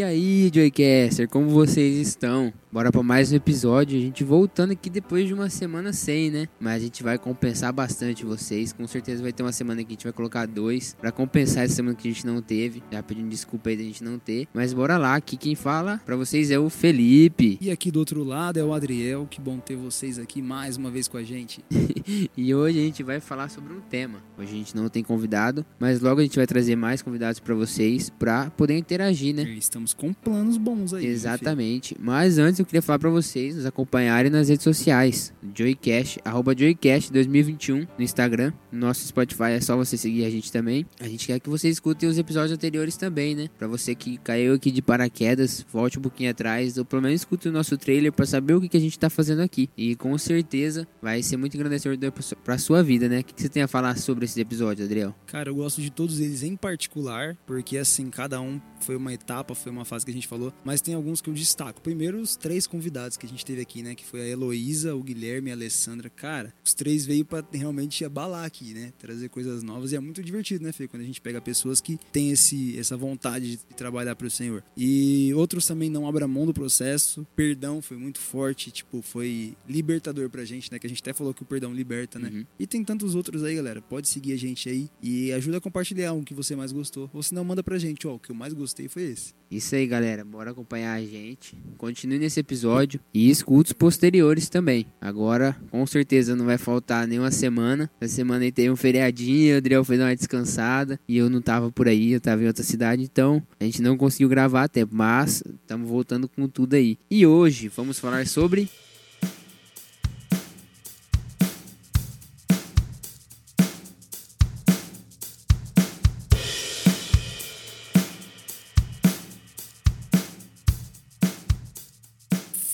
E aí, Joycaster, como vocês estão? Bora para mais um episódio. A gente voltando aqui depois de uma semana sem, né? Mas a gente vai compensar bastante vocês. Com certeza vai ter uma semana que a gente vai colocar dois para compensar essa semana que a gente não teve. Já pedindo desculpa aí da gente não ter. Mas bora lá, aqui quem fala para vocês é o Felipe. E aqui do outro lado é o Adriel. Que bom ter vocês aqui mais uma vez com a gente. e hoje a gente vai falar sobre um tema. Hoje a gente não tem convidado, mas logo a gente vai trazer mais convidados para vocês para poder interagir, né? Estamos com planos bons aí. Exatamente. Mas antes eu queria falar para vocês nos acompanharem nas redes sociais. Joycast, arroba Joycast 2021 no Instagram. No nosso Spotify é só você seguir a gente também. A gente quer que você escute os episódios anteriores também, né? Para você que caiu aqui de paraquedas, volte um pouquinho atrás, ou pelo menos escute o nosso trailer para saber o que, que a gente tá fazendo aqui. E com certeza vai ser muito engrandecedor pra sua vida, né? O que, que você tem a falar sobre esse episódio, Adriel? Cara, eu gosto de todos eles em particular, porque assim, cada um foi uma etapa, foi uma fase que a gente falou, mas tem alguns que eu destaco. Primeiro, os três convidados que a gente teve aqui, né? Que foi a Heloísa, o Guilherme e a Alessandra. Cara, os três veio para realmente abalar aqui, né? Trazer coisas novas e é muito divertido, né, Fê? Quando a gente pega pessoas que têm esse, essa vontade de trabalhar para o Senhor. E outros também não abram mão do processo. Perdão foi muito forte, tipo, foi libertador pra gente, né? Que a gente até falou que o perdão liberta, né? Uhum. E tem tantos outros aí, galera. Pode seguir a gente aí e ajuda a compartilhar um que você mais gostou. Ou se não, manda pra gente, ó, o que eu mais gostei foi esse. Isso aí, galera. Bora acompanhar a gente. Continue nesse episódio e escute os posteriores também. Agora, com certeza, não vai faltar nenhuma semana. Essa semana aí teve um feriadinho, o Adriel fez uma descansada e eu não tava por aí, eu tava em outra cidade, então a gente não conseguiu gravar a tempo, mas estamos voltando com tudo aí. E hoje vamos falar sobre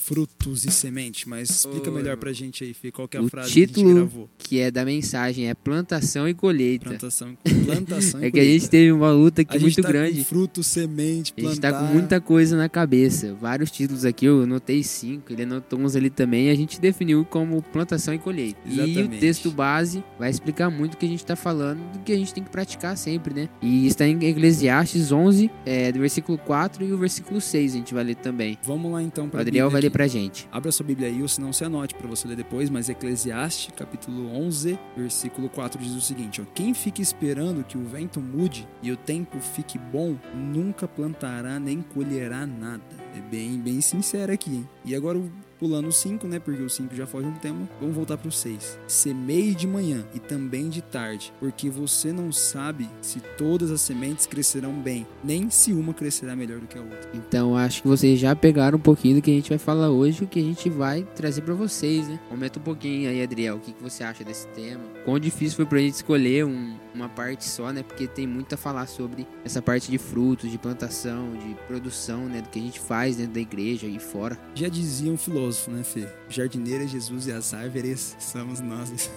frutos e semente, mas explica melhor pra gente aí, Fê, qual que é a o frase título que a gente gravou. que é da mensagem é plantação e colheita. Plantação, plantação É que a gente teve uma luta aqui a muito tá grande. fruto, semente, plantar. A gente tá com muita coisa na cabeça. Vários títulos aqui, eu anotei cinco, ele anotou uns ali também, a gente definiu como plantação e colheita. Exatamente. E o texto base vai explicar muito o que a gente tá falando, do que a gente tem que praticar sempre, né? E está em Eclesiastes 11, é, do versículo 4 e o versículo 6, a gente vai ler também. Vamos lá então para O Adriel vai ler pra gente. Abra sua Bíblia aí, ou se não se anote para você ler depois, mas Eclesiastes, capítulo 11, versículo 4 diz o seguinte, ó: Quem fica esperando que o vento mude e o tempo fique bom, nunca plantará nem colherá nada. É bem, bem sincero aqui, hein? E agora o Pulando o 5, né? Porque o 5 já foge um tema. Vamos voltar para o 6. Semeie de manhã e também de tarde, porque você não sabe se todas as sementes crescerão bem, nem se uma crescerá melhor do que a outra. Então acho que vocês já pegaram um pouquinho do que a gente vai falar hoje, o que a gente vai trazer para vocês, né? Comenta um pouquinho aí, Adriel, o que, que você acha desse tema? Quão difícil foi pra gente escolher um, uma parte só, né? Porque tem muito a falar sobre essa parte de frutos, de plantação, de produção, né? Do que a gente faz dentro da igreja e fora. Já dizia um filósofo filósofo, né, Fê? Jardineira, Jesus e as árvores somos nós.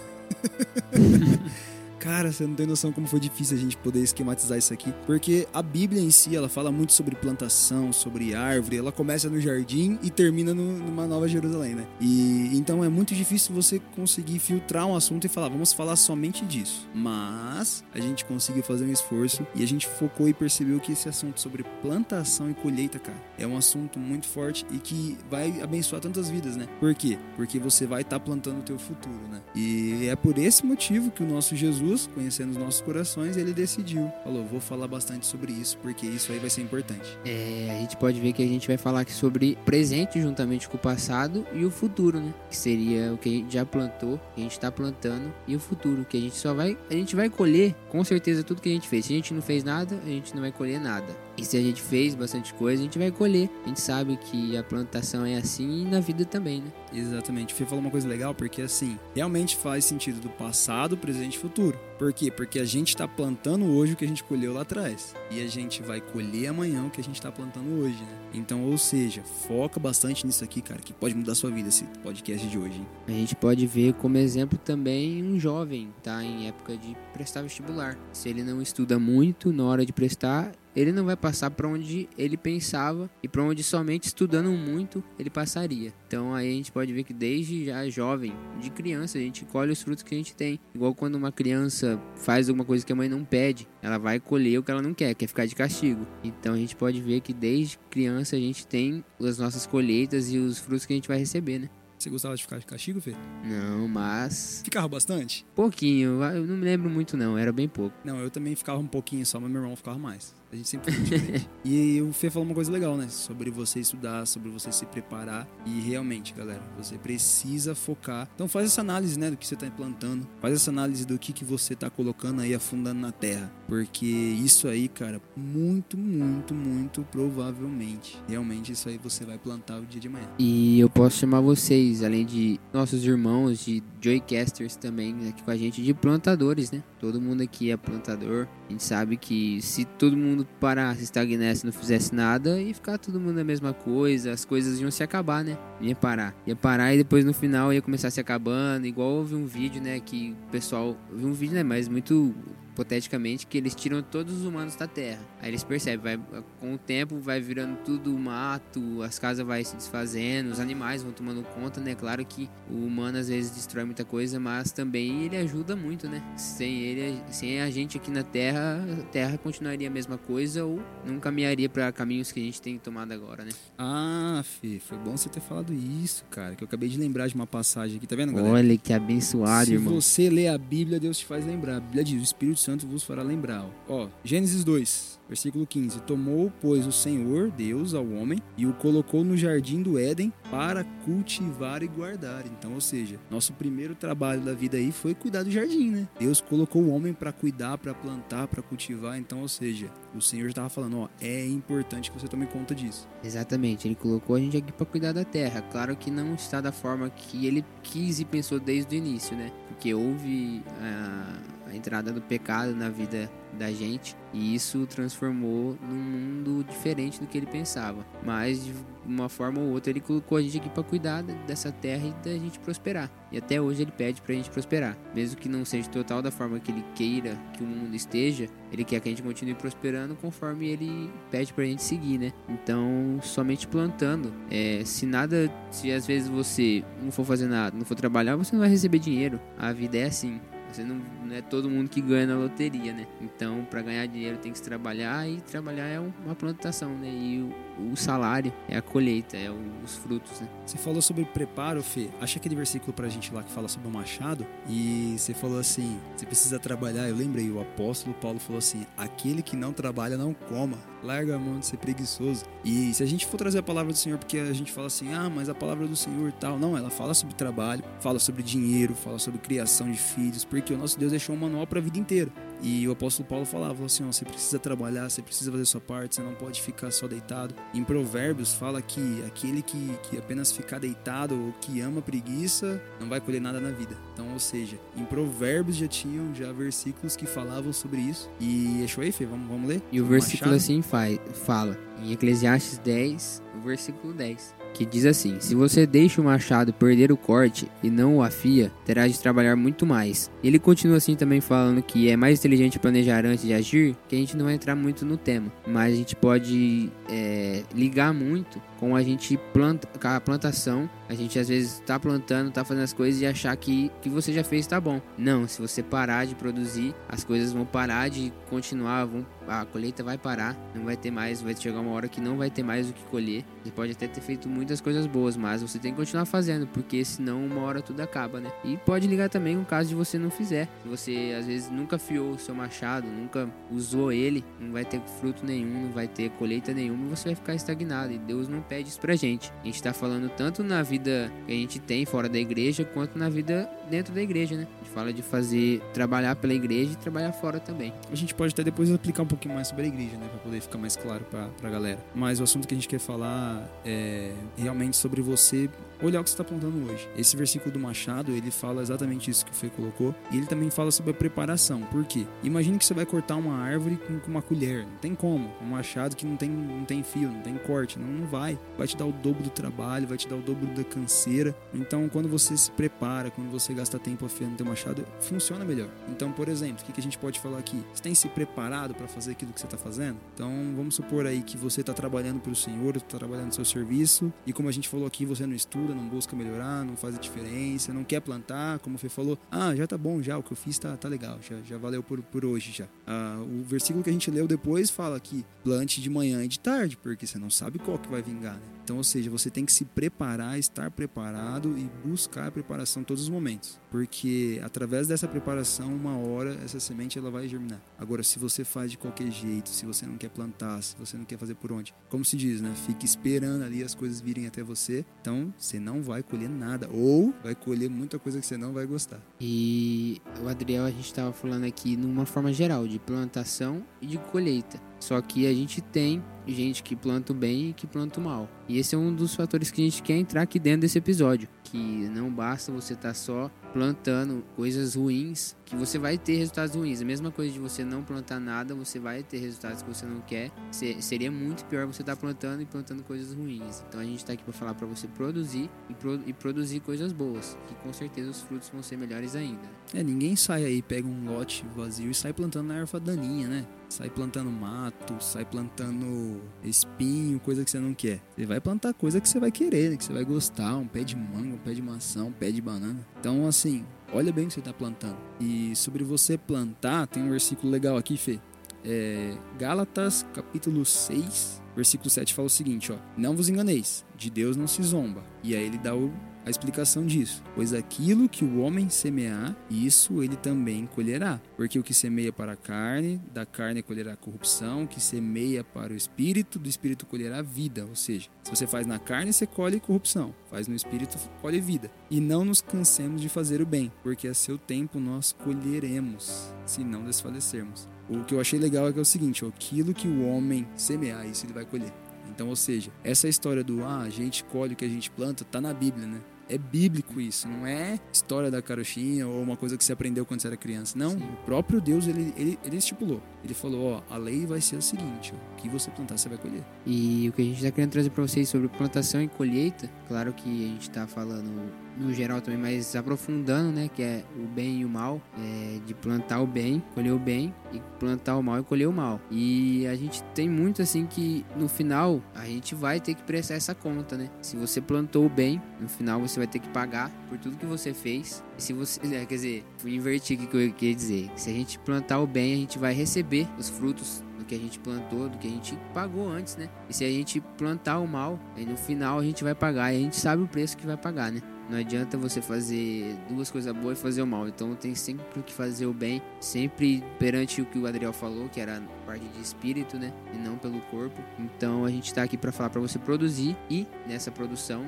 Cara, você não tem noção como foi difícil a gente poder esquematizar isso aqui, porque a Bíblia em si, ela fala muito sobre plantação, sobre árvore, ela começa no jardim e termina no, numa Nova Jerusalém, né? E então é muito difícil você conseguir filtrar um assunto e falar, vamos falar somente disso. Mas a gente conseguiu fazer um esforço e a gente focou e percebeu que esse assunto sobre plantação e colheita, cara, é um assunto muito forte e que vai abençoar tantas vidas, né? Por quê? Porque você vai estar tá plantando o teu futuro, né? E é por esse motivo que o nosso Jesus Jesus, conhecendo os nossos corações, ele decidiu. Falou, vou falar bastante sobre isso, porque isso aí vai ser importante. É, a gente pode ver que a gente vai falar aqui sobre presente juntamente com o passado e o futuro, né? Que seria o que a gente já plantou, que a gente está plantando, e o futuro, que a gente só vai. A gente vai colher com certeza tudo que a gente fez. Se a gente não fez nada, a gente não vai colher nada. E se a gente fez bastante coisa, a gente vai colher. A gente sabe que a plantação é assim e na vida também, né? Exatamente. Fê falou uma coisa legal, porque assim, realmente faz sentido do passado, presente e futuro. Por quê? Porque a gente está plantando hoje o que a gente colheu lá atrás. E a gente vai colher amanhã o que a gente está plantando hoje, né? Então, ou seja, foca bastante nisso aqui, cara, que pode mudar a sua vida esse podcast de hoje. Hein? A gente pode ver como exemplo também um jovem, tá? Em época de prestar vestibular. Se ele não estuda muito na hora de prestar, ele não vai passar para onde ele pensava e para onde somente estudando muito ele passaria. Então aí a gente pode ver que desde já jovem, de criança, a gente colhe os frutos que a gente tem. Igual quando uma criança faz alguma coisa que a mãe não pede, ela vai colher o que ela não quer, quer ficar de castigo. Então a gente pode ver que desde criança a gente tem as nossas colheitas e os frutos que a gente vai receber, né? Você gostava de ficar de castigo, Fê? Não, mas. Ficava bastante? Pouquinho, eu não me lembro muito, não, era bem pouco. Não, eu também ficava um pouquinho só, mas meu irmão ficava mais. A gente sempre foi diferente. e o Fê falou uma coisa legal, né? Sobre você estudar, sobre você se preparar. E realmente, galera, você precisa focar. Então faz essa análise, né? Do que você está implantando. Faz essa análise do que, que você está colocando aí, afundando na terra. Porque isso aí, cara, muito, muito, muito provavelmente. Realmente isso aí você vai plantar o dia de manhã. E eu posso chamar vocês, além de nossos irmãos, de Joycasters também aqui com a gente, de plantadores, né? Todo mundo aqui é plantador. A gente sabe que se todo mundo parasse, estagnasse, não fizesse nada, ia ficar todo mundo a mesma coisa, as coisas iam se acabar, né? Ia parar. Ia parar e depois no final ia começar se acabando. Igual houve um vídeo, né? Que o pessoal. Vi um vídeo, né? Mas muito hipoteticamente, que eles tiram todos os humanos da Terra. Aí eles percebem, vai, com o tempo vai virando tudo mato, as casas vai se desfazendo, os animais vão tomando conta, né? Claro que o humano às vezes destrói muita coisa, mas também ele ajuda muito, né? Sem ele, sem a gente aqui na Terra, a Terra continuaria a mesma coisa ou não caminharia para caminhos que a gente tem tomado agora, né? Ah, Fê, foi bom você ter falado isso, cara, que eu acabei de lembrar de uma passagem aqui, tá vendo, galera? Olha que abençoado, Se irmão. você lê a Bíblia, Deus te faz lembrar. A Bíblia diz: o Espírito Santo vos fará lembrar. Ó, Gênesis 2, versículo 15: Tomou, pois, o Senhor, Deus, ao homem e o colocou no jardim do Éden para cultivar e guardar. Então, ou seja, nosso primeiro trabalho da vida aí foi cuidar do jardim, né? Deus colocou o homem para cuidar, para plantar, para cultivar. Então, ou seja, o Senhor estava falando: ó, é importante que você tome conta disso. Exatamente, ele colocou a gente aqui para cuidar da terra. Claro que não está da forma que ele quis e pensou desde o início, né? Porque houve a, a entrada do pecado na vida da gente e isso transformou num mundo diferente do que ele pensava. Mas de uma forma ou outra ele colocou a gente aqui para cuidar dessa terra e da gente prosperar. E até hoje ele pede pra gente prosperar, mesmo que não seja total da forma que ele queira que o mundo esteja, ele quer que a gente continue prosperando conforme ele pede pra gente seguir, né? Então, somente plantando. É, se nada, se às vezes você não for fazer nada, não for trabalhar, você não vai receber dinheiro. A vida é assim. Você não, não é todo mundo que ganha na loteria, né? Então, para ganhar dinheiro tem que trabalhar e trabalhar é uma plantação, né? E o, o salário é a colheita, é os frutos, né? Você falou sobre preparo, Fê. Acha aquele versículo pra gente lá que fala sobre o machado e você falou assim: você precisa trabalhar. Eu lembrei, o apóstolo Paulo falou assim: aquele que não trabalha não coma. Larga a mão de ser preguiçoso. E se a gente for trazer a palavra do Senhor, porque a gente fala assim, ah, mas a palavra do Senhor tal. Não, ela fala sobre trabalho, fala sobre dinheiro, fala sobre criação de filhos, porque o nosso Deus deixou um manual para a vida inteira. E o apóstolo Paulo falava assim: ó, você precisa trabalhar, você precisa fazer sua parte, você não pode ficar só deitado. Em Provérbios fala que aquele que, que apenas ficar deitado ou que ama preguiça não vai colher nada na vida. Então, ou seja, em Provérbios já tinham já versículos que falavam sobre isso. E achou aí, Fê? Vamos, vamos ler? E o versículo assim faz, fala, em Eclesiastes 10, o versículo 10, que diz assim: Se você deixa o machado perder o corte e não o afia, terá de trabalhar muito mais. Ele continua assim também falando que é mais inteligente planejar antes de agir, que a gente não vai entrar muito no tema, mas a gente pode é, ligar muito com a gente planta, com a plantação. A gente às vezes tá plantando, tá fazendo as coisas e achar que que você já fez tá bom. Não, se você parar de produzir, as coisas vão parar de continuar, vão, a colheita vai parar, não vai ter mais, vai chegar uma hora que não vai ter mais o que colher. Você pode até ter feito muitas coisas boas, mas você tem que continuar fazendo, porque senão uma hora tudo acaba, né? E pode ligar também com o caso de você não fizer. Se você às vezes nunca fiou o seu machado, nunca usou ele, não vai ter fruto nenhum, não vai ter colheita nenhuma, você vai ficar estagnado. E Deus não pede isso pra gente. A gente tá falando tanto na vida que a gente tem fora da igreja, quanto na vida dentro da igreja, né? A gente fala de fazer, trabalhar pela igreja e trabalhar fora também. A gente pode até depois explicar um pouquinho mais sobre a igreja, né? Pra poder ficar mais claro pra, pra galera. Mas o assunto que a gente quer falar é realmente sobre você olhar o que você está plantando hoje. Esse versículo do Machado, ele fala exatamente isso que o Fê colocou. E ele também fala sobre a preparação. Por quê? Imagine que você vai cortar uma árvore com, uma colher. Não tem como. Um machado que não tem, não tem fio, não tem corte. Não, não vai. Vai te dar o dobro do trabalho, vai te dar o dobro da canseira. Então, quando você se prepara, quando você gasta tempo afiando teu machado, funciona melhor. Então, por exemplo, o que, que a gente pode falar aqui? Você tem se preparado para fazer aquilo que você está fazendo? Então, vamos supor aí que você está trabalhando para o Senhor, está trabalhando no seu serviço, e como a gente falou aqui, você não estuda, não busca melhorar, não faz a diferença, não quer plantar, como o Fê falou, ah, já tá bom, já, o que eu fiz tá, tá legal, já, já valeu por, por hoje já. Ah, o versículo que a gente leu depois fala que plante de manhã e de tarde, porque você não sabe qual que vai vingar, né? Então, ou seja, você tem que se preparar, estar preparado e buscar a preparação em todos os momentos, porque através dessa preparação, uma hora essa semente ela vai germinar. Agora, se você faz de qualquer jeito, se você não quer plantar, se você não quer fazer por onde, como se diz, né? Fique esperando ali as coisas virem até você, então você não vai colher nada ou vai colher muita coisa que você não vai gostar. E o Adriel, a gente estava falando aqui numa forma geral de plantação e de colheita. Só que a gente tem gente que planta o bem e que planta o mal. E esse é um dos fatores que a gente quer entrar aqui dentro desse episódio. Que não basta você estar tá só plantando coisas ruins, que você vai ter resultados ruins. A mesma coisa de você não plantar nada, você vai ter resultados que você não quer. seria muito pior você estar tá plantando e plantando coisas ruins. Então a gente está aqui para falar para você produzir e, pro, e, produzir coisas boas, que com certeza os frutos vão ser melhores ainda. É, ninguém sai aí, pega um lote vazio e sai plantando na erva daninha, né? Sai plantando mato, sai plantando espinho, coisa que você não quer. Você vai plantar coisa que você vai querer, que você vai gostar, um pé de manga, um pé de maçã, um pé de banana. Então, assim, olha bem o que você está plantando. E sobre você plantar, tem um versículo legal aqui, Fê. É, Gálatas, capítulo 6, versículo 7 fala o seguinte, ó: Não vos enganeis, de Deus não se zomba. E aí ele dá o a explicação disso. Pois aquilo que o homem semear, isso ele também colherá. Porque o que semeia para a carne, da carne colherá corrupção, o que semeia para o espírito, do espírito colherá vida. Ou seja, se você faz na carne, você colhe corrupção, faz no espírito, colhe vida. E não nos cansemos de fazer o bem, porque a seu tempo nós colheremos, se não desfalecermos. O que eu achei legal é que é o seguinte: aquilo que o homem semear, isso ele vai colher. Então, ou seja, essa história do ah, a gente colhe o que a gente planta, tá na Bíblia, né? É bíblico isso, não é história da carochinha ou uma coisa que você aprendeu quando você era criança. Não, Sim. o próprio Deus, ele, ele, ele estipulou. Ele falou, ó, a lei vai ser o seguinte, ó, o que você plantar, você vai colher. E o que a gente está querendo trazer para vocês sobre plantação e colheita, claro que a gente está falando no geral também, mas aprofundando, né, que é o bem e o mal, é, de plantar o bem, colher o bem, e plantar o mal e colher o mal. E a gente tem muito assim que no final a gente vai ter que prestar essa conta, né? Se você plantou o bem, no final você vai ter que pagar por tudo que você fez. E se você, é, quer dizer, fui invertir o que eu queria dizer. Se a gente plantar o bem, a gente vai receber os frutos do que a gente plantou, do que a gente pagou antes, né? E se a gente plantar o mal, aí no final a gente vai pagar e a gente sabe o preço que vai pagar, né? Não adianta você fazer duas coisas boas e fazer o mal. Então tem sempre que fazer o bem, sempre perante o que o Adriel falou, que era parte de espírito, né? E não pelo corpo. Então a gente está aqui para falar para você produzir e nessa produção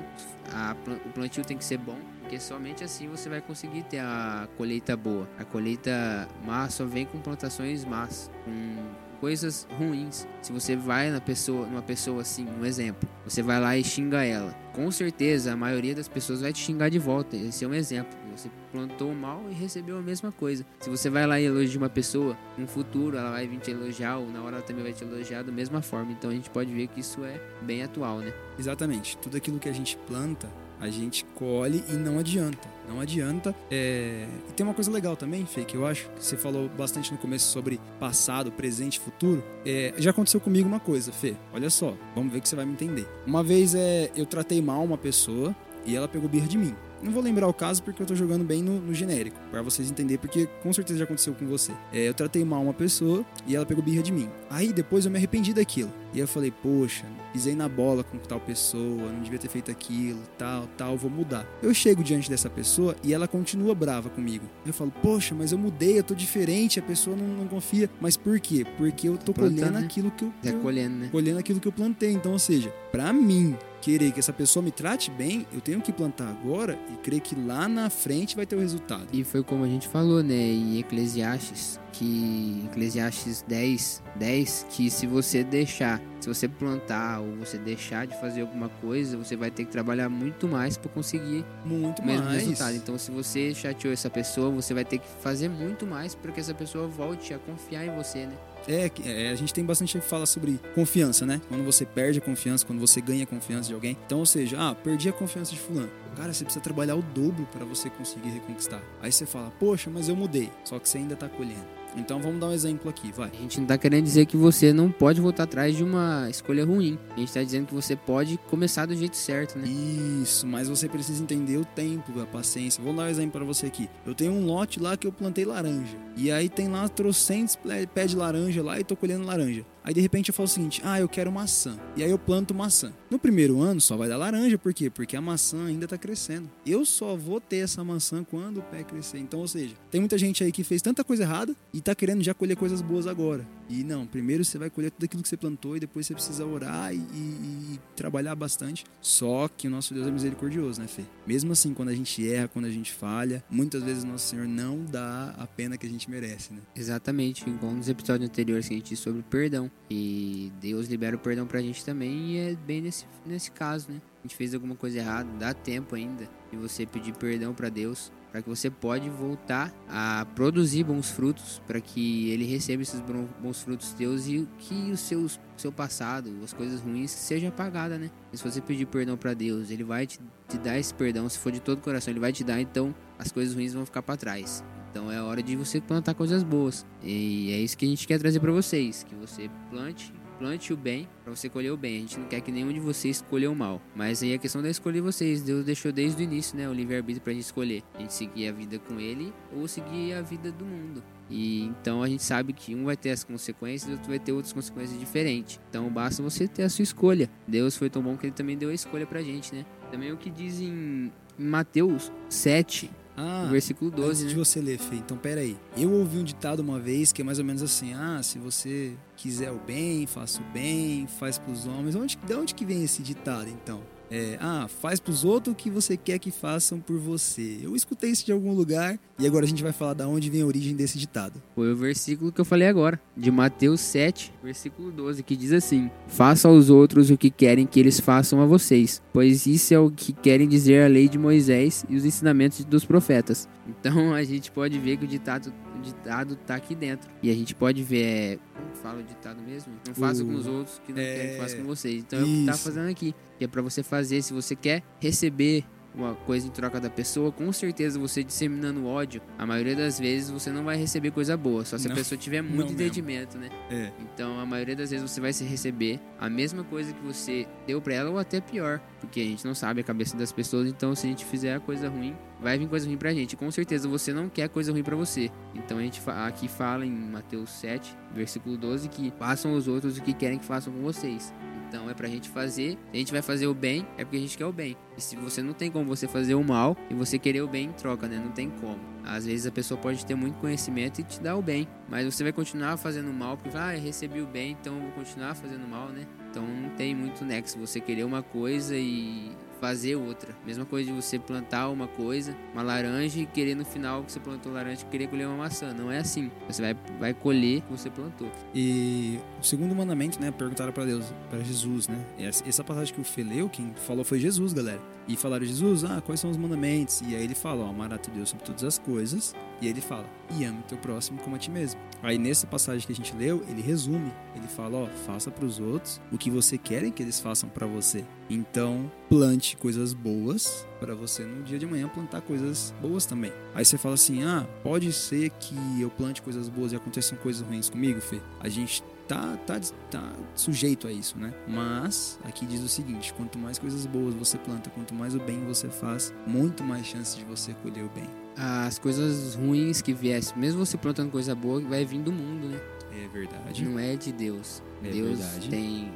a, o plantio tem que ser bom, porque somente assim você vai conseguir ter a colheita boa. A colheita má só vem com plantações más, com coisas ruins. Se você vai na pessoa, numa pessoa assim, um exemplo, você vai lá e xinga ela. Com certeza a maioria das pessoas vai te xingar de volta. Esse é um exemplo. Você plantou mal e recebeu a mesma coisa. Se você vai lá e elogia uma pessoa, no futuro ela vai vir te elogiar ou na hora ela também vai te elogiar da mesma forma. Então a gente pode ver que isso é bem atual, né? Exatamente. Tudo aquilo que a gente planta, a gente colhe e não adianta. Não adianta. É... E tem uma coisa legal também, Fê, que eu acho que você falou bastante no começo sobre passado, presente futuro. É... Já aconteceu comigo uma coisa, Fê. Olha só, vamos ver que você vai me entender. Uma vez é... eu tratei mal uma pessoa e ela pegou birra de mim. Não vou lembrar o caso porque eu tô jogando bem no, no genérico, para vocês entenderem, porque com certeza já aconteceu com você. É, eu tratei mal uma pessoa e ela pegou birra de mim. Aí depois eu me arrependi daquilo. E eu falei, poxa, pisei na bola com tal pessoa, não devia ter feito aquilo, tal, tal, vou mudar. Eu chego diante dessa pessoa e ela continua brava comigo. Eu falo, poxa, mas eu mudei, eu tô diferente, a pessoa não, não confia. Mas por quê? Porque eu tô colhendo né? aquilo que eu. É colhendo, né? Colhendo aquilo que eu plantei. Então, ou seja, Pra mim querer que essa pessoa me trate bem, eu tenho que plantar agora e crer que lá na frente vai ter o resultado. E foi como a gente falou, né, em Eclesiastes, que Eclesiastes 10, 10, que se você deixar, se você plantar ou você deixar de fazer alguma coisa, você vai ter que trabalhar muito mais para conseguir muito o mesmo mais. resultado. Então, se você chateou essa pessoa, você vai ter que fazer muito mais para que essa pessoa volte a confiar em você, né? É, é, a gente tem bastante que fala sobre confiança, né? Quando você perde a confiança, quando você ganha a confiança de alguém. Então, ou seja, ah, perdi a confiança de fulano. Cara, você precisa trabalhar o dobro para você conseguir reconquistar. Aí você fala, poxa, mas eu mudei. Só que você ainda tá colhendo. Então vamos dar um exemplo aqui, vai. A gente não tá querendo dizer que você não pode voltar atrás de uma escolha ruim. A gente tá dizendo que você pode começar do jeito certo, né? Isso, mas você precisa entender o tempo, a paciência. Vou dar um exemplo para você aqui. Eu tenho um lote lá que eu plantei laranja. E aí tem lá trocentos pés de laranja lá e tô colhendo laranja. Aí de repente eu falo o seguinte: ah, eu quero maçã. E aí eu planto maçã. No primeiro ano só vai dar laranja, por quê? Porque a maçã ainda tá crescendo. Eu só vou ter essa maçã quando o pé crescer. Então, ou seja, tem muita gente aí que fez tanta coisa errada e tá querendo já colher coisas boas agora. E não, primeiro você vai colher tudo aquilo que você plantou e depois você precisa orar e, e, e trabalhar bastante. Só que o nosso Deus é misericordioso, né, Fê? Mesmo assim, quando a gente erra, quando a gente falha, muitas vezes nosso Senhor não dá a pena que a gente merece, né? Exatamente, igual nos episódios anteriores que a gente disse sobre perdão. E Deus libera o perdão pra gente também e é bem nesse, nesse caso, né? A gente fez alguma coisa errada, dá tempo ainda de você pedir perdão para Deus, para que você pode voltar a produzir bons frutos, para que ele receba esses bons frutos teus e que o seu, seu passado, as coisas ruins, seja apagada, né? E se você pedir perdão para Deus, ele vai te, te dar esse perdão, se for de todo o coração, ele vai te dar, então as coisas ruins vão ficar para trás. Então é hora de você plantar coisas boas. E é isso que a gente quer trazer para vocês, que você plante plante o bem para você colher o bem. A gente não quer que nenhum de vocês escolha o mal. Mas aí a questão da escolher vocês. Deus deixou desde o início, né, o livre-arbítrio pra gente escolher. A gente seguir a vida com ele ou seguir a vida do mundo. E então a gente sabe que um vai ter as consequências outro vai ter outras consequências diferentes. Então basta você ter a sua escolha. Deus foi tão bom que ele também deu a escolha pra gente, né? Também o que diz em Mateus 7, ah, versículo 12, antes né? de você ler, Fê, então pera aí. Eu ouvi um ditado uma vez que é mais ou menos assim: ah, se você quiser o bem, faça o bem, faz pros homens. Onde, de onde que vem esse ditado, então? É, ah, faz pros outros o que você quer que façam por você. Eu escutei isso de algum lugar e agora a gente vai falar da onde vem a origem desse ditado. Foi o versículo que eu falei agora, de Mateus 7, versículo 12, que diz assim: Faça aos outros o que querem que eles façam a vocês, pois isso é o que querem dizer a lei de Moisés e os ensinamentos dos profetas. Então a gente pode ver que o ditado, o ditado tá aqui dentro. E a gente pode ver, é, como fala o ditado mesmo? Não faça O- com os outros que não é, querem que faça com vocês. Então é o que tá isso. fazendo aqui. Que é pra você fazer, se você quer receber uma coisa em troca da pessoa, com certeza você disseminando ódio, a maioria das vezes você não vai receber coisa boa, só se Não, a pessoa tiver muito entendimento, né? É. Então, a maioria das vezes você vai se receber a mesma coisa que você deu pra ela ou até pior, porque a gente não sabe a cabeça das pessoas, então se a gente fizer a coisa ruim, vai vir coisa ruim pra gente. Com certeza você não quer coisa ruim pra você. Então a gente aqui fala em Mateus 7, versículo 12 que façam os outros o que querem que façam com vocês. Então é pra gente fazer, se a gente vai fazer o bem, é porque a gente quer o bem. E se você não tem como você fazer o mal e você querer o bem em troca, né? Não tem como. Às vezes a pessoa pode ter muito conhecimento e te dar o bem, mas você vai continuar fazendo mal porque ah, eu recebi o bem, então eu vou continuar fazendo mal, né? Então não tem muito nexo você querer uma coisa e fazer outra. Mesma coisa de você plantar uma coisa, uma laranja e querer no final que você plantou laranja querer colher uma maçã. Não é assim. Você vai, vai colher o que você plantou. E o segundo mandamento, né? Perguntaram pra Deus, pra Jesus, né? Essa, passagem que o Fê leu, quem falou foi Jesus, galera. E falaram, Jesus, ah, quais são os mandamentos? E aí ele fala, ó, amar a teu Deus sobre todas as coisas. E aí ele fala, e ame teu próximo como a ti mesmo. Aí nessa passagem que a gente leu, ele resume. Ele fala, ó, faça pros outros o que você querem que eles façam pra você. Então, plante coisas boas pra você no dia de amanhã plantar coisas boas também. Aí você fala assim: "Ah, pode ser que eu plante coisas boas e aconteçam coisas ruins comigo, Fê". A gente tá tá tá sujeito a isso, né? Mas aqui diz o seguinte: quanto mais coisas boas você planta, quanto mais o bem você faz, muito mais chance de você colher o bem. As coisas ruins que viessem, mesmo você plantando coisa boa, vai vir do mundo, né? É verdade. Não é de Deus. É Deus verdade. tem.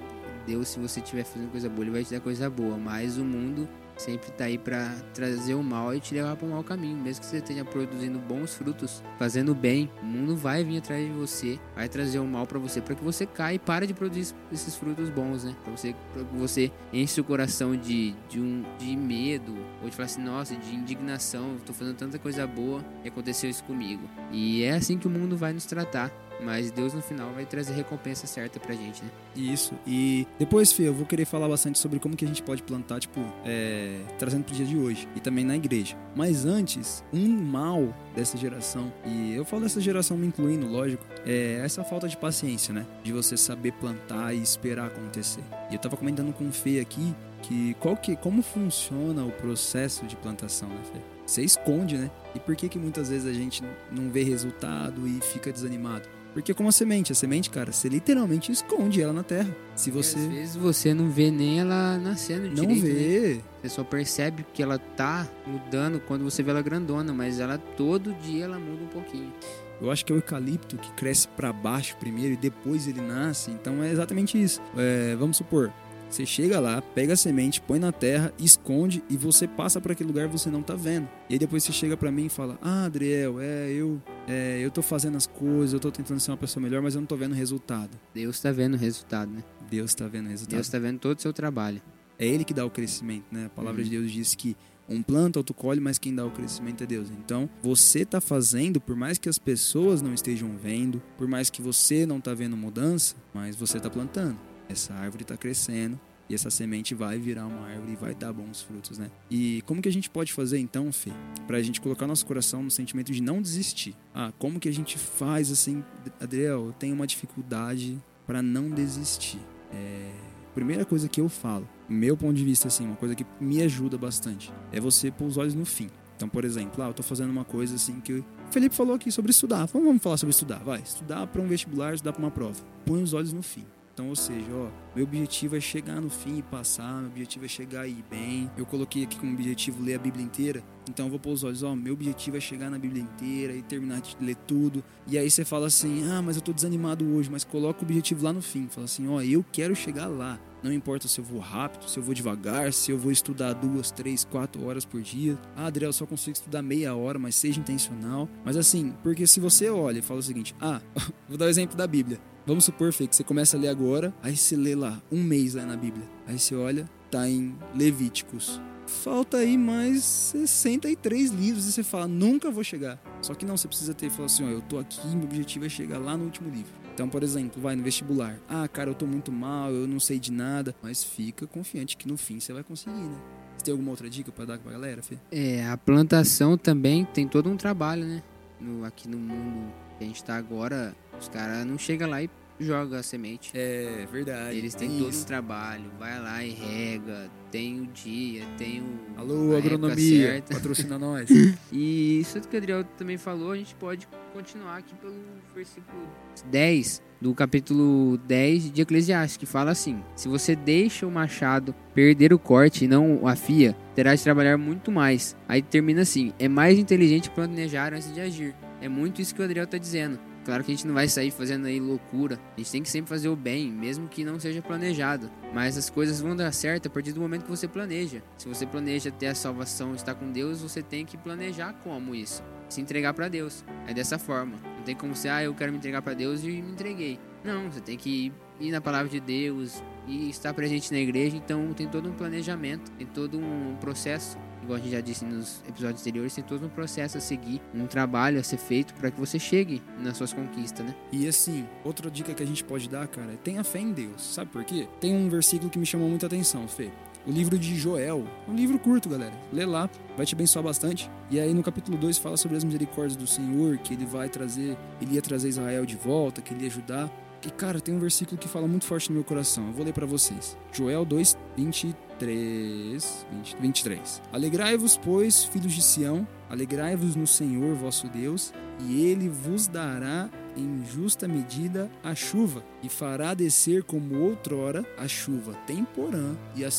Deus, se você estiver fazendo coisa boa, ele vai te dar coisa boa. Mas o mundo sempre tá aí para trazer o mal e te levar para um mau caminho. Mesmo que você esteja produzindo bons frutos, fazendo bem, o mundo vai vir atrás de você, vai trazer o mal para você, para que você caia e pare de produzir esses frutos bons, né? Para você, você enche o coração de, de, um, de medo, ou de falar assim, nossa, de indignação, tô fazendo tanta coisa boa e aconteceu isso comigo. E é assim que o mundo vai nos tratar. Mas Deus no final vai trazer recompensa certa pra gente, né? Isso. E depois, Fê, eu vou querer falar bastante sobre como que a gente pode plantar, tipo, é, trazendo pro dia de hoje. E também na igreja. Mas antes, um mal dessa geração, e eu falo dessa geração me incluindo, lógico, é essa falta de paciência, né? De você saber plantar e esperar acontecer. E eu tava comentando com o Fê aqui que qual que como funciona o processo de plantação, né, Fê? Você esconde, né? E por que que muitas vezes a gente não vê resultado e fica desanimado? Porque como a semente, a semente, cara, você literalmente esconde ela na terra. Se você. E às vezes você não vê nem ela nascendo não direito. vê. Né? Você só percebe que ela tá mudando quando você vê ela grandona, mas ela todo dia ela muda um pouquinho. Eu acho que é o eucalipto que cresce para baixo primeiro e depois ele nasce. Então é exatamente isso. É, vamos supor, você chega lá, pega a semente, põe na terra, esconde e você passa para aquele lugar que você não tá vendo. E aí depois você chega para mim e fala: "Ah, Adriel, é, eu é, eu tô fazendo as coisas, eu tô tentando ser uma pessoa melhor, mas eu não tô vendo resultado". Deus tá vendo o resultado, né? Deus tá vendo o resultado. Deus tá vendo todo o seu trabalho. É ele que dá o crescimento, né? A palavra uhum. de Deus diz que um planta, outro colhe, mas quem dá o crescimento é Deus. Então, você está fazendo, por mais que as pessoas não estejam vendo, por mais que você não está vendo mudança, mas você está plantando. Essa árvore está crescendo e essa semente vai virar uma árvore e vai dar bons frutos, né? E como que a gente pode fazer então, Fê, para a gente colocar nosso coração no sentimento de não desistir? Ah, como que a gente faz assim, Adriel? Eu tenho uma dificuldade para não desistir. É... Primeira coisa que eu falo, meu ponto de vista assim, uma coisa que me ajuda bastante, é você pôr os olhos no fim. Então, por exemplo, ah, eu tô fazendo uma coisa assim que o Felipe falou aqui sobre estudar. Vamos falar sobre estudar, vai. Estudar para um vestibular, estudar para uma prova. Põe os olhos no fim. Então, ou seja, ó, meu objetivo é chegar no fim e passar, meu objetivo é chegar e ir bem. Eu coloquei aqui como objetivo ler a Bíblia inteira, então eu vou pôr os olhos, ó, meu objetivo é chegar na Bíblia inteira e terminar de ler tudo. E aí você fala assim: "Ah, mas eu tô desanimado hoje", mas coloca o objetivo lá no fim, fala assim: "Ó, eu quero chegar lá". Não importa se eu vou rápido, se eu vou devagar, se eu vou estudar duas, três, quatro horas por dia. Ah, Adriel, só consigo estudar meia hora, mas seja intencional. Mas assim, porque se você olha e fala o seguinte: ah, vou dar o exemplo da Bíblia. Vamos supor, Fê, que você começa a ler agora, aí você lê lá um mês lá na Bíblia. Aí você olha, tá em Levíticos. Falta aí mais 63 livros e você fala, nunca vou chegar. Só que não, você precisa ter, falar assim, ó, eu tô aqui, meu objetivo é chegar lá no último livro. Então, por exemplo, vai no vestibular. Ah, cara, eu tô muito mal, eu não sei de nada. Mas fica confiante que no fim você vai conseguir, né? Você tem alguma outra dica para dar pra galera, Fê? É, a plantação também tem todo um trabalho, né? No, aqui no mundo que a gente tá agora, os caras não chegam lá e joga a semente. É, verdade. Eles têm todo um trabalho, vai lá e rega, tem o dia, tem o. Alô, agronomia, patrocina nós. e isso que o Adriel também falou, a gente pode continuar aqui pelo versículo 10 do capítulo 10 de Eclesiastes, que fala assim: Se você deixa o machado perder o corte e não o afia, terá de trabalhar muito mais. Aí termina assim: é mais inteligente planejar antes de agir. É muito isso que o Adriel está dizendo. Claro que a gente não vai sair fazendo aí loucura. A gente tem que sempre fazer o bem, mesmo que não seja planejado. Mas as coisas vão dar certo a partir do momento que você planeja. Se você planeja ter a salvação, estar com Deus, você tem que planejar como isso. Se entregar para Deus. É dessa forma. Não tem como ser, ah, eu quero me entregar para Deus e me entreguei. Não, você tem que ir na palavra de Deus e estar presente na igreja. Então tem todo um planejamento, tem todo um processo igual a gente já disse nos episódios anteriores, tem todo um processo a seguir, um trabalho a ser feito para que você chegue nas suas conquistas, né? E assim, outra dica que a gente pode dar, cara, é tenha fé em Deus. Sabe por quê? Tem um versículo que me chamou muita atenção, Fê. O livro de Joel, um livro curto, galera. Lê lá, vai te abençoar bastante. E aí no capítulo 2 fala sobre as misericórdias do Senhor, que ele vai trazer, ele ia trazer Israel de volta, que ele ia ajudar. E cara, tem um versículo que fala muito forte no meu coração. Eu vou ler para vocês. Joel 2, 23, 20, 23. Alegrai-vos, pois, filhos de Sião, alegrai-vos no Senhor vosso Deus, e ele vos dará em justa medida a chuva, e fará descer como outrora a chuva temporã e a.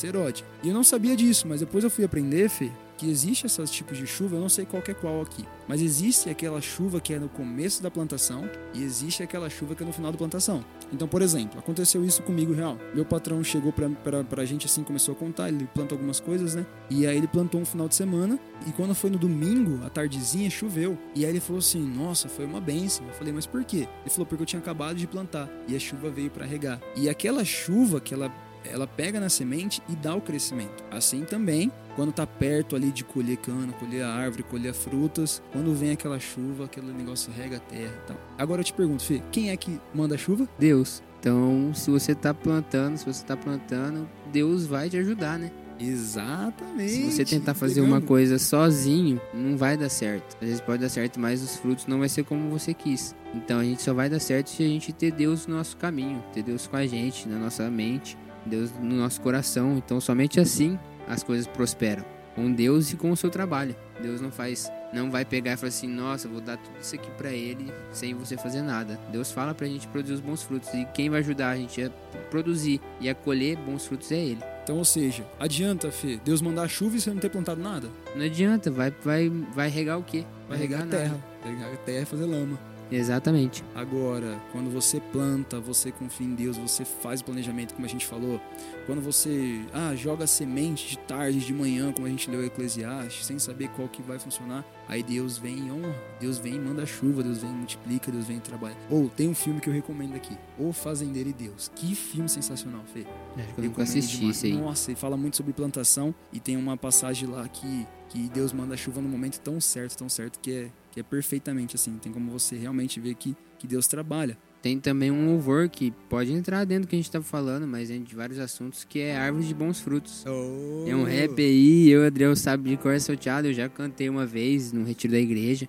E eu não sabia disso, mas depois eu fui aprender, Fê, que existe esses tipos de chuva, eu não sei qual é qual aqui, mas existe aquela chuva que é no começo da plantação e existe aquela chuva que é no final da plantação. Então, por exemplo, aconteceu isso comigo real. Meu patrão chegou pra, pra, pra gente assim, começou a contar, ele planta algumas coisas, né? E aí ele plantou um final de semana e quando foi no domingo, à tardezinha, choveu. E aí ele falou assim: Nossa, foi uma benção. Eu falei, mas por quê? Ele falou, porque eu tinha acabado de plantar e a chuva veio para regar. E aquela chuva que ela ela pega na semente e dá o crescimento. Assim também, quando tá perto ali de colher cana, colher a árvore, colher frutas, quando vem aquela chuva, aquele negócio rega a terra e tal. Agora eu te pergunto, Fê, quem é que manda a chuva? Deus. Então, se você tá plantando, se você tá plantando, Deus vai te ajudar, né? Exatamente. Se você tentar fazer uma coisa sozinho, não vai dar certo. Às vezes pode dar certo, mas os frutos não vai ser como você quis. Então a gente só vai dar certo se a gente ter Deus no nosso caminho, ter Deus com a gente, na nossa mente, Deus no nosso coração. Então somente assim as coisas prosperam. Com Deus e com o seu trabalho. Deus não faz, não vai pegar e falar assim, nossa, vou dar tudo isso aqui para ele sem você fazer nada. Deus fala pra gente produzir os bons frutos e quem vai ajudar a gente a produzir e a colher bons frutos é ele. Então, ou seja, adianta, Fê, Deus mandar chuva e você não ter plantado nada? Não adianta, vai vai vai regar o quê? Vai, vai regar, regar a terra, vai regar a terra e fazer lama. Exatamente. Agora, quando você planta, você confia em Deus, você faz o planejamento, como a gente falou. Quando você ah, joga semente de tarde, de manhã, como a gente leu Eclesiastes, sem saber qual que vai funcionar, aí Deus vem e honra. Deus vem e manda chuva, Deus vem e multiplica, Deus vem e trabalha. Ou tem um filme que eu recomendo aqui, O Fazendeiro e Deus. Que filme sensacional, Fê. É, eu nunca assisti isso aí. Nossa, ele fala muito sobre plantação e tem uma passagem lá que, que Deus manda chuva no momento tão certo, tão certo, que é que é perfeitamente assim. Tem como você realmente ver que, que Deus trabalha. Tem também um louvor que pode entrar dentro do que a gente estava falando, mas dentro de vários assuntos, que é Árvores de Bons Frutos. Oh. É um rap aí, eu, Adriel, sabe de cor salteado, eu já cantei uma vez no retiro da igreja.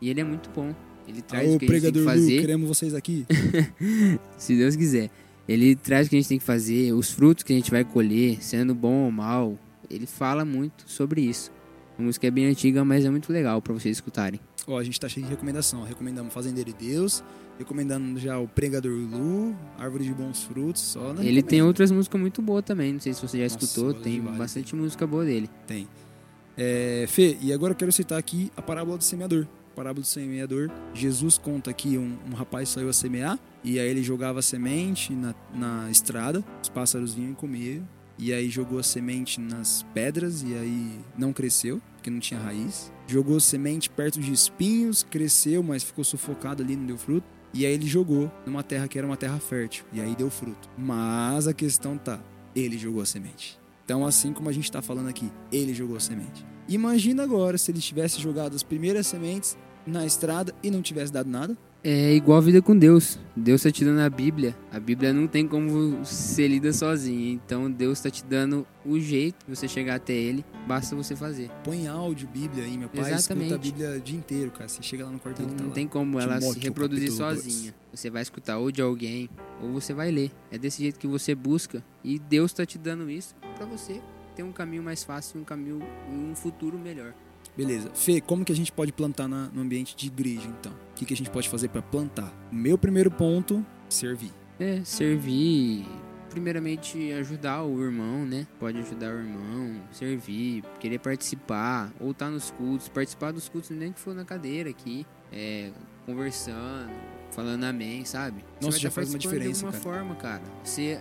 E ele é muito bom. Ele traz Ô, o que a gente tem que fazer. Lu, queremos vocês aqui. Se Deus quiser. Ele traz o que a gente tem que fazer, os frutos que a gente vai colher, sendo bom ou mal. Ele fala muito sobre isso. A música é bem antiga, mas é muito legal para vocês escutarem. Ó, a gente tá cheio de recomendação. Recomendamos Fazendeiro e Deus, recomendando já o Pregador Lu, Árvore de Bons Frutos, só Ele recomenda. tem outras músicas muito boas também, não sei se você já Nossa, escutou, tem bastante música boa dele. Tem. É, Fê, e agora eu quero citar aqui a parábola do semeador. parábola do semeador, Jesus conta que um, um rapaz saiu a semear, e aí ele jogava a semente na, na estrada, os pássaros vinham e comiam, e aí jogou a semente nas pedras e aí não cresceu, porque não tinha raiz. Jogou semente perto de espinhos, cresceu, mas ficou sufocado ali, não deu fruto. E aí ele jogou numa terra que era uma terra fértil, e aí deu fruto. Mas a questão tá, ele jogou a semente. Então, assim como a gente está falando aqui, ele jogou a semente. Imagina agora se ele tivesse jogado as primeiras sementes na estrada e não tivesse dado nada é igual a vida com Deus. Deus está te dando a Bíblia. A Bíblia não tem como ser lida sozinha. Então Deus está te dando o jeito de você chegar até Ele. Basta você fazer. Põe áudio Bíblia aí, meu pai. Exatamente. Escuta a Bíblia o dia inteiro, cara. Você chega lá no quarto então, tá Não lá. tem como ela se reproduzir sozinha. Você vai escutar ou de alguém ou você vai ler. É desse jeito que você busca. E Deus está te dando isso para você ter um caminho mais fácil, um caminho, um futuro melhor. Beleza. Fê, como que a gente pode plantar na, no ambiente de igreja, então? O que, que a gente pode fazer para plantar? O meu primeiro ponto, servir. É, servir. Primeiramente, ajudar o irmão, né? Pode ajudar o irmão, servir, querer participar, ou estar tá nos cultos, participar dos cultos, nem que for na cadeira aqui, é, conversando, falando amém, sabe? Nossa, já faz uma diferença, de alguma cara. forma, cara. Você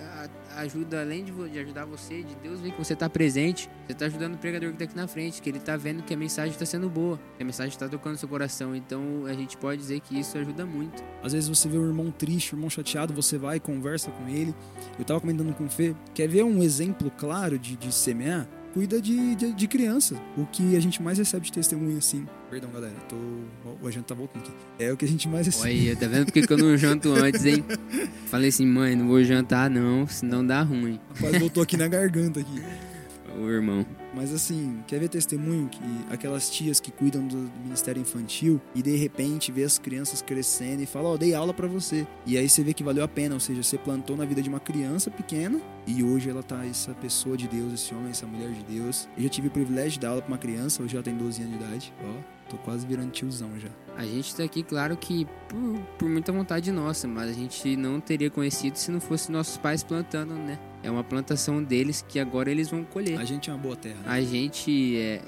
ajuda, além de, de, ajudar você, de Deus ver que você tá presente, você tá ajudando o pregador que tá aqui na frente, que ele tá vendo que a mensagem tá sendo boa, que a mensagem tá tocando seu coração. Então, a gente pode dizer que isso ajuda muito. Às vezes você vê um irmão triste, um irmão chateado, você vai e conversa com ele. Eu tava comentando com o Fê, quer ver um exemplo claro de, de semear? Cuida de, de, de, criança. O que a gente mais recebe de testemunho, assim. Perdão, galera, tô. O janta tá voltando aqui. É o que a gente mais recebe. Olha, tá vendo porque que eu não janto antes, hein? Falei assim, mãe, não vou jantar não, senão dá ruim. Rapaz, voltou aqui na garganta aqui. O irmão. Mas assim, quer ver testemunho que aquelas tias que cuidam do Ministério Infantil e de repente vê as crianças crescendo e fala, ó, oh, dei aula para você. E aí você vê que valeu a pena, ou seja, você plantou na vida de uma criança pequena e hoje ela tá essa pessoa de Deus, esse homem, essa mulher de Deus. Eu já tive o privilégio de dar aula pra uma criança, hoje ela tem 12 anos de idade, ó. Tô quase virando tiozão já. A gente tá aqui, claro que por, por muita vontade nossa, mas a gente não teria conhecido se não fosse nossos pais plantando, né? É uma plantação deles que agora eles vão colher. A gente é uma boa terra, a gente é,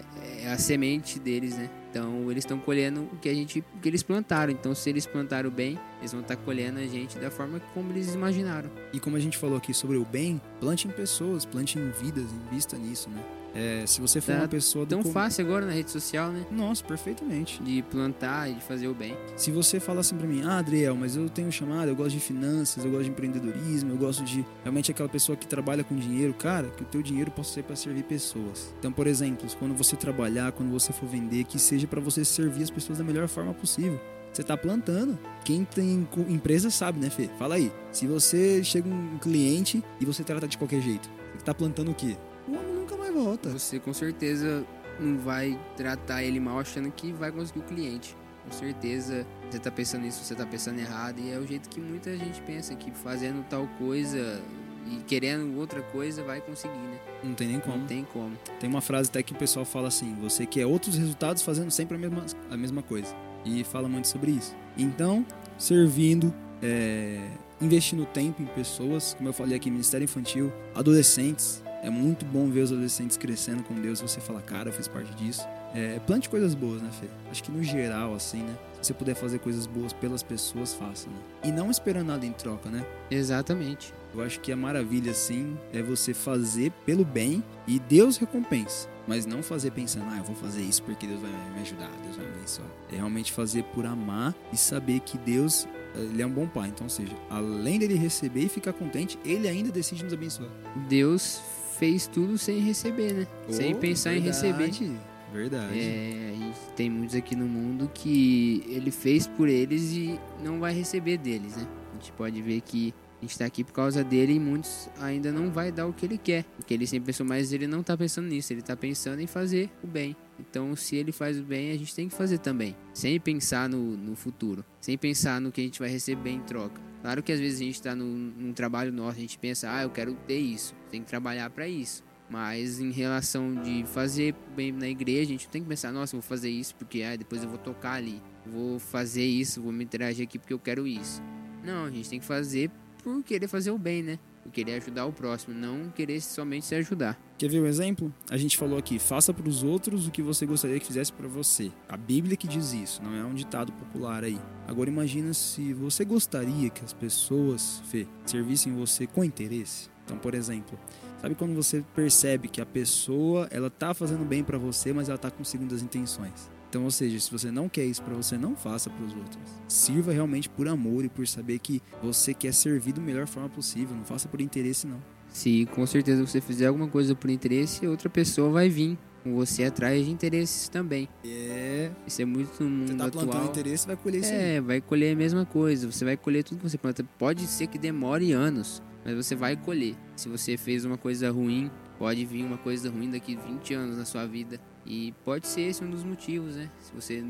é a semente deles, né? Então eles estão colhendo o que a gente, o que eles plantaram. Então se eles plantaram bem, eles vão estar colhendo a gente da forma como eles imaginaram. E como a gente falou aqui sobre o bem, plante em pessoas, plante em vidas, invista nisso, né? É, se você for tá uma pessoa... Tão com... fácil agora na rede social, né? Nossa, perfeitamente. De plantar e de fazer o bem. Se você fala assim pra mim, ah, Adriel, mas eu tenho chamado, eu gosto de finanças, eu gosto de empreendedorismo, eu gosto de realmente aquela pessoa que trabalha com dinheiro, cara, que o teu dinheiro possa ser para servir pessoas. Então, por exemplo, quando você trabalhar, quando você for vender, que seja para você servir as pessoas da melhor forma possível. Você tá plantando. Quem tem empresa sabe, né, Fê? Fala aí. Se você chega um cliente e você trata de qualquer jeito, você tá plantando o quê? O homem nunca mais volta. Você com certeza não vai tratar ele mal achando que vai conseguir o cliente. Com certeza você tá pensando nisso, você tá pensando errado. E é o jeito que muita gente pensa, que fazendo tal coisa e querendo outra coisa vai conseguir, né? Não tem nem como. Não tem como. Tem uma frase até que o pessoal fala assim: você quer outros resultados fazendo sempre a mesma, a mesma coisa. E fala muito sobre isso. Então, servindo, é, investindo tempo em pessoas, como eu falei aqui, Ministério Infantil, adolescentes. É muito bom ver os adolescentes crescendo com Deus. Você fala, cara, eu fiz parte disso. É, plante coisas boas, né, Fê? Acho que no geral, assim, né? Se você puder fazer coisas boas pelas pessoas, faça, né? E não esperando nada em troca, né? Exatamente. Eu acho que a maravilha, assim, é você fazer pelo bem e Deus recompensa. Mas não fazer pensando, ah, eu vou fazer isso porque Deus vai me ajudar, Deus vai me abençoar. É realmente fazer por amar e saber que Deus, ele é um bom pai. Então, ou seja, além dele receber e ficar contente, ele ainda decide nos abençoar. Deus fez tudo sem receber, né? Oh, sem pensar verdade. em receber. Verdade. É, tem muitos aqui no mundo que ele fez por eles e não vai receber deles, né? A gente pode ver que a gente está aqui por causa dele e muitos ainda não vai dar o que ele quer. Porque ele sempre pensou, mas ele não está pensando nisso, ele está pensando em fazer o bem. Então, se ele faz o bem, a gente tem que fazer também. Sem pensar no, no futuro, sem pensar no que a gente vai receber em troca. Claro que às vezes a gente está num, num trabalho nosso, a gente pensa, ah, eu quero ter isso, tem que trabalhar para isso. Mas em relação de fazer bem na igreja, a gente tem que pensar, nossa, vou fazer isso porque ah, depois eu vou tocar ali. Vou fazer isso, vou me interagir aqui porque eu quero isso. Não, a gente tem que fazer por querer fazer o bem, né? Por querer ajudar o próximo, não querer somente se ajudar. Quer ver um exemplo? A gente falou aqui, faça para os outros o que você gostaria que fizesse para você. A Bíblia que diz isso, não é um ditado popular aí. Agora imagina se você gostaria que as pessoas, Fê, servissem você com interesse. Então, por exemplo, sabe quando você percebe que a pessoa, ela tá fazendo bem para você, mas ela tá com segundas intenções. Então, ou seja, se você não quer isso para você, não faça para os outros. Sirva realmente por amor e por saber que você quer servir da melhor forma possível. Não faça por interesse, não. Se com certeza você fizer alguma coisa por interesse, outra pessoa vai vir com você atrás de interesses também. É. Isso é muito no mundo você tá atual. plantando interesse, vai colher isso É, aí. vai colher a mesma coisa. Você vai colher tudo que você planta. Pode ser que demore anos, mas você vai colher. Se você fez uma coisa ruim, pode vir uma coisa ruim daqui 20 anos na sua vida. E pode ser esse um dos motivos, né? Se você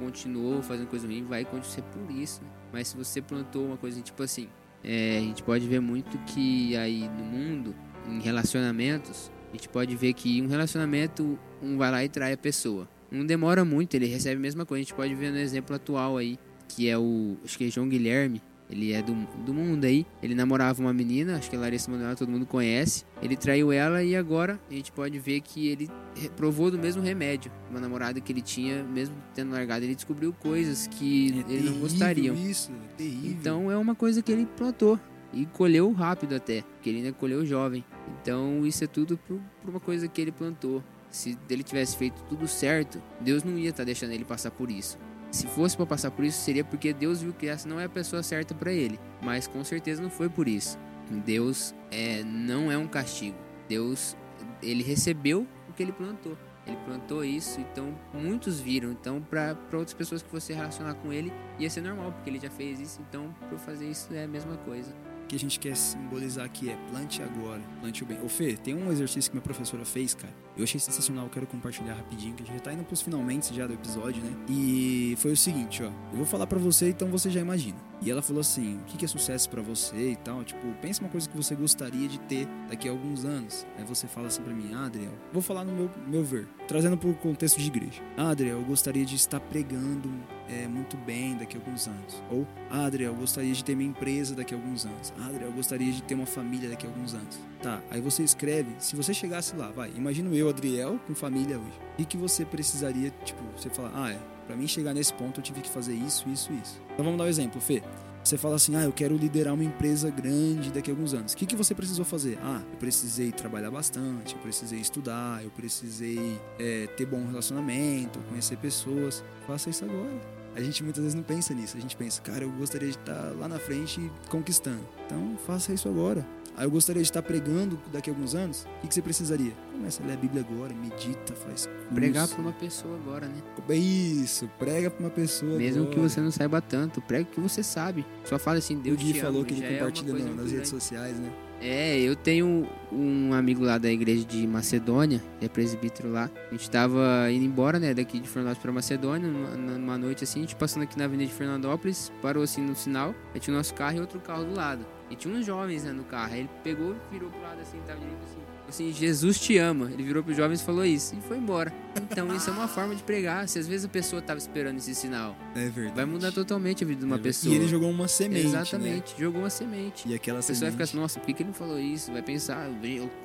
continuou fazendo coisa ruim, vai acontecer por isso. Né? Mas se você plantou uma coisa tipo assim, é, a gente pode ver muito que aí no mundo, em relacionamentos, a gente pode ver que um relacionamento, um vai lá e trai a pessoa. Não demora muito, ele recebe a mesma coisa. A gente pode ver no exemplo atual aí, que é o, acho que é João Guilherme, ele é do, do mundo aí. Ele namorava uma menina, acho que é Larissa Manoela, todo mundo conhece. Ele traiu ela e agora a gente pode ver que ele provou do mesmo remédio. Uma namorada que ele tinha, mesmo tendo largado, ele descobriu coisas que é ele não gostaria. Isso, é terrível. Então é uma coisa que ele plantou e colheu rápido até, porque ele ainda colheu jovem. Então isso é tudo por, por uma coisa que ele plantou. Se ele tivesse feito tudo certo, Deus não ia estar tá deixando ele passar por isso. Se fosse para passar por isso, seria porque Deus viu que essa não é a pessoa certa para ele. Mas com certeza não foi por isso. Deus é, não é um castigo. Deus, ele recebeu o que ele plantou. Ele plantou isso, então muitos viram. Então, para outras pessoas que você relacionar com ele, ia ser normal, porque ele já fez isso. Então, para fazer isso é a mesma coisa que a gente quer simbolizar aqui é plante agora, plante o bem. Ô Fê, tem um exercício que minha professora fez, cara. Eu achei sensacional, quero compartilhar rapidinho, que a gente já tá indo pros finalmente já do episódio, né? E foi o seguinte, ó. Eu vou falar para você, então você já imagina. E ela falou assim: o que é sucesso para você e tal? Tipo, pensa uma coisa que você gostaria de ter daqui a alguns anos. Aí você fala assim pra mim, ah, Adriel, vou falar no meu, meu ver, trazendo pro contexto de igreja. Ah, Adriel, eu gostaria de estar pregando é, muito bem daqui a alguns anos. Ou, ah, Adriel, eu gostaria de ter minha empresa daqui a alguns anos. Ah, Adriel, eu gostaria de ter uma família daqui a alguns anos. Tá, aí você escreve, se você chegasse lá, vai, imagino eu Adriel, com família hoje. O que, você precisaria, tipo, você fala, ah, é, pra mim chegar nesse ponto eu tive que fazer isso, isso, isso. Então vamos dar um exemplo, Fê. Você fala assim, ah, eu quero liderar uma empresa grande daqui a alguns anos. O que, que você precisou fazer? Ah, eu precisei trabalhar bastante, eu precisei estudar, eu precisei é, ter bom relacionamento, conhecer pessoas. Faça isso agora. A gente muitas vezes não pensa nisso. A gente pensa, cara, eu gostaria de estar lá na frente conquistando. Então, faça isso agora. Aí eu gostaria de estar pregando daqui a alguns anos. O que, você precisaria? Começa a ler a Bíblia agora, medita, faz curso. Pregar pra uma pessoa agora, né? É Isso, prega pra uma pessoa Mesmo agora. que você não saiba tanto, prega o que você sabe. Só fala assim, O Deus Gui te falou ama, que ele é compartilha no- muito nas redes sociais, né? É, eu tenho um amigo lá da igreja de Macedônia, é presbítero lá. A gente tava indo embora, né, daqui de Fernandópolis pra Macedônia, numa noite assim, a gente passando aqui na avenida de Fernandópolis, parou assim no sinal, aí tinha o nosso carro e outro carro do lado. E tinha uns jovens né, no carro, aí ele pegou, virou pro lado assim, tava direito assim, assim, Jesus te ama. Ele virou pros jovens e falou isso, e foi embora. Então isso é uma forma de pregar, se às vezes a pessoa tava esperando esse sinal, É verdade. vai mudar totalmente a vida de uma É pessoa. E ele jogou uma semente, né? Exatamente, jogou uma semente. E aquela A pessoa vai ficar assim, nossa, por que, que ele não falou isso? Vai pensar,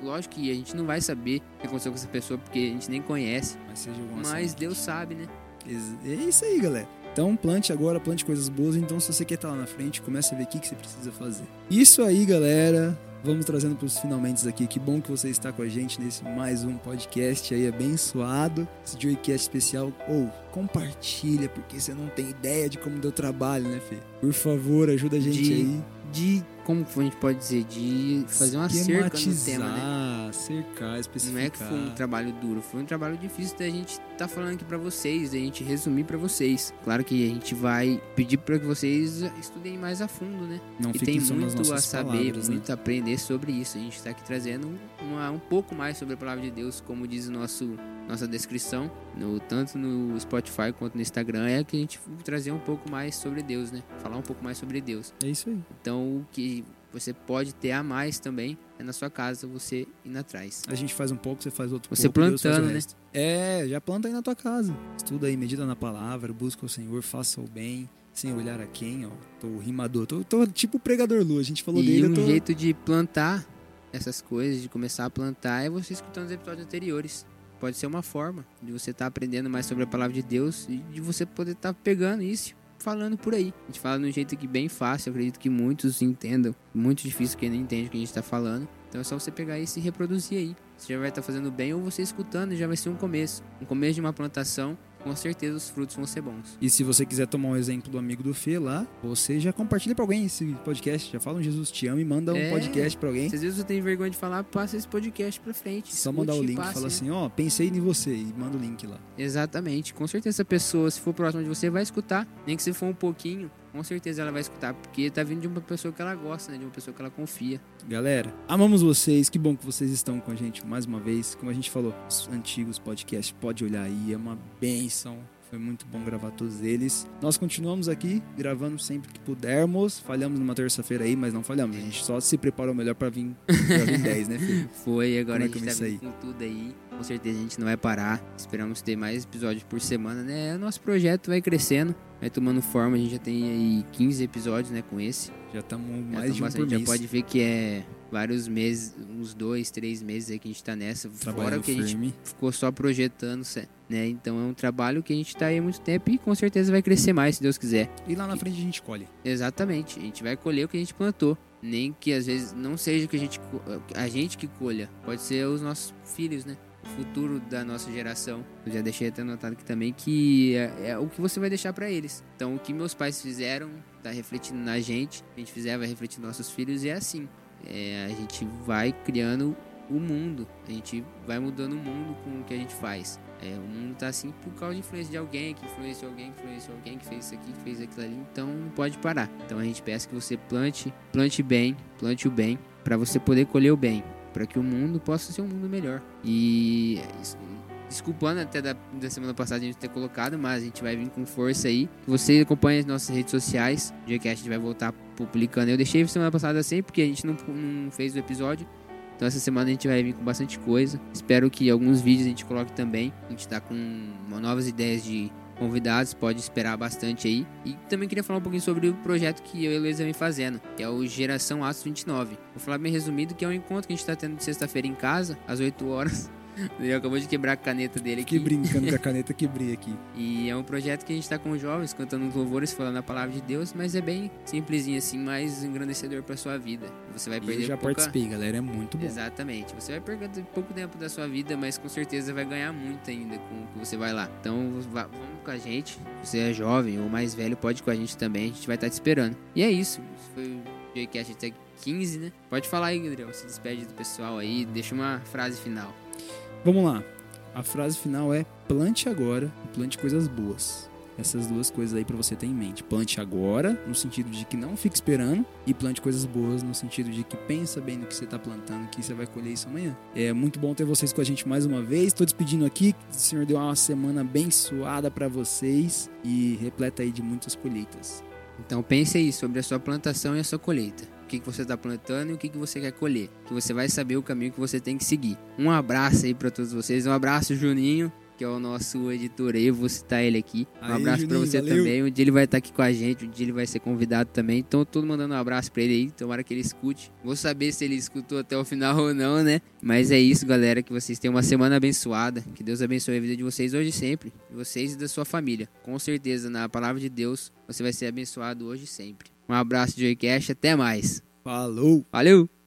lógico que a gente não vai saber o que aconteceu com essa pessoa porque a gente nem conhece, Mas você jogou uma mas. Deus sabe, né? É isso aí, galera. Então plante agora, plante coisas boas. Então, se você quer estar lá na frente, comece a ver o que, que você precisa fazer. Isso aí, galera. Vamos trazendo para os finalmente aqui. Que bom que você está com a gente nesse mais um podcast aí abençoado. Esse Joycast especial. Ou compartilha, porque você não tem ideia de como deu trabalho, né, Fê? Por favor, ajuda a gente De aí. De, como a gente pode dizer, de fazer uma cerca no tema, né? Cercar, especificar. Não é que foi um trabalho duro, foi um trabalho difícil da gente tá falando aqui pra vocês, da gente resumir pra vocês. Claro que a gente vai pedir pra que vocês estudem mais a fundo, né? Não e tem muito a saber, palavras, né? muito a aprender sobre isso. A gente está aqui trazendo uma- um pouco mais sobre a palavra de Deus, como diz o nosso nossa descrição, no, tanto no Spotify quanto no Instagram, é que a gente trazer um pouco mais sobre Deus, né? Falar um pouco mais sobre Deus. É isso aí. Então, o que você pode ter a mais também é na sua casa você indo atrás. A gente faz um pouco, você faz outro Você pouco. Plantando, né? É, já planta aí na tua casa. Estuda aí, medita na palavra, busca o Senhor, faça o bem, sem olhar a quem, ó. Tô rimador, tô, tô tipo pregador Lu, a gente falou E dele, eu um tô... jeito de plantar essas coisas, de começar a plantar, é você escutando os episódios anteriores. Pode ser uma forma de você estar aprendendo mais sobre a palavra de Deus e de você poder estar pegando isso e falando por aí. A gente fala de um jeito aqui bem fácil, acredito que muitos entendam. Muito difícil quem não entende o que a gente está falando. Então é só você pegar isso e reproduzir aí. Você já vai estar fazendo bem ou você escutando já vai ser um começo. Um começo de uma plantação, com certeza os frutos vão ser bons. E se você quiser tomar um exemplo do amigo do Fê lá, você já compartilha pra alguém esse podcast, já fala um Jesus te ama e manda um É. podcast pra alguém. Se às vezes você tem vergonha de falar, passa esse podcast pra frente. Só mandar o e link, passe, fala né? assim, ó, pensei em você e manda o link lá. Exatamente. Com certeza essa pessoa, se for próxima de você, vai escutar. Nem que se for um pouquinho, com certeza ela vai escutar. Porque tá vindo de uma pessoa que ela gosta, né? De uma pessoa que ela confia. Galera, amamos vocês, que bom que vocês estão com a gente mais uma vez. Como a gente falou, os antigos podcasts, pode olhar aí, é uma benção. Foi muito bom gravar todos eles. Nós continuamos aqui, gravando sempre que pudermos. Falhamos numa terça-feira aí, mas não falhamos. A gente só se preparou melhor pra vir, pra vir 10, né, filho? Foi, agora Como é a gente vai tá com tudo aí. Com certeza a gente não vai parar. Esperamos ter mais episódios por semana, né? O nosso projeto vai crescendo, vai tomando forma. A gente já tem aí 15 episódios, né? Com esse. Já estamos Já mais tamo de um já pode ver que é vários meses, uns dois, três meses aí que a gente tá nessa. Fora que a gente firme. ficou só projetando, né? Então é um trabalho que a gente tá aí há muito tempo e com certeza vai crescer mais, se Deus quiser. E lá na frente a gente colhe. Exatamente, a gente vai colher o que a gente plantou. Nem que às vezes não seja que a gente, a gente que colha, pode ser os nossos filhos, né? Futuro da nossa geração. Eu já deixei até anotado aqui também que é, é o que você vai deixar pra eles. Então o que meus pais fizeram tá refletindo na gente, a gente fizer vai refletir nos nossos filhos e é assim. É, a gente vai criando o mundo, a gente vai mudando o mundo com o que a gente faz. É, o mundo tá assim por causa de influência de alguém, que influenciou alguém, que influenciou alguém, que fez isso aqui, que fez aquilo ali. Então não pode parar. Então a gente peça que você plante, plante bem, plante o bem, para você poder colher o bem, para que o mundo possa ser um mundo melhor. E desculpando até da, da semana passada a gente ter colocado, mas a gente vai vir com força aí. Você acompanha as nossas redes sociais, o dia que a gente vai voltar publicando. Eu deixei semana passada sem porque a gente não, não fez o episódio. Então essa semana a gente vai vir com bastante coisa. Espero que alguns vídeos a gente coloque também. A gente tá com novas ideias de convidados, pode esperar bastante aí. E também queria falar um pouquinho sobre o projeto que eu e a Luísa vem fazendo, que é o Geração Atos 29. Vou falar bem resumido que é um encontro que a gente tá tendo sexta-feira em casa, às 8 horas. Ele acabou de quebrar a caneta dele aqui. brincando com a caneta, quebrei aqui. E é um projeto que a gente tá com os jovens, cantando os louvores, falando a palavra de Deus, mas é bem simplesinho assim, mais engrandecedor pra sua vida. Você vai E perder eu já pouca... participei, galera, é muito bom. Exatamente. Você vai perder pouco tempo da sua vida, mas com certeza vai ganhar muito ainda com o que você vai lá. Então vá- vamos com a gente. Se você é jovem ou mais velho, pode ir com a gente também. A gente vai estar te esperando. E é isso. Isso foi o JCast até 15, né? Pode falar aí, Gabriel. Se despede do pessoal aí. Deixa uma frase final. Vamos lá. A frase final é: plante agora e plante coisas boas. Essas duas coisas aí pra você ter em mente. Plante agora, no sentido de que não fique esperando, e plante coisas boas, no sentido de que pensa bem no que você tá plantando, que você vai colher isso amanhã. É muito bom ter vocês com a gente mais uma vez. Tô despedindo aqui. O Senhor deu uma semana abençoada pra vocês e repleta aí de muitas colheitas. Então pense aí sobre a sua plantação e a sua colheita. Que, que você está plantando e o que, que você quer colher. Que você vai saber o caminho que você tem que seguir. Um abraço aí para todos vocês. Um abraço, Juninho, que é o nosso editor. Eu vou citar ele aqui. Um abraço para você valeu. também. Um dia ele vai estar aqui com a gente. Um dia ele vai ser convidado também. Então, todo mandando um abraço para ele aí. Tomara que ele escute. Vou saber se ele escutou até o final ou não, né? Mas é isso, galera. Que vocês tenham uma semana abençoada. Que Deus abençoe a vida de vocês hoje e sempre. De vocês e da sua família. Com certeza, na palavra de Deus, você vai ser abençoado hoje e sempre. Um abraço, Joycast. Até mais. Falou! Valeu!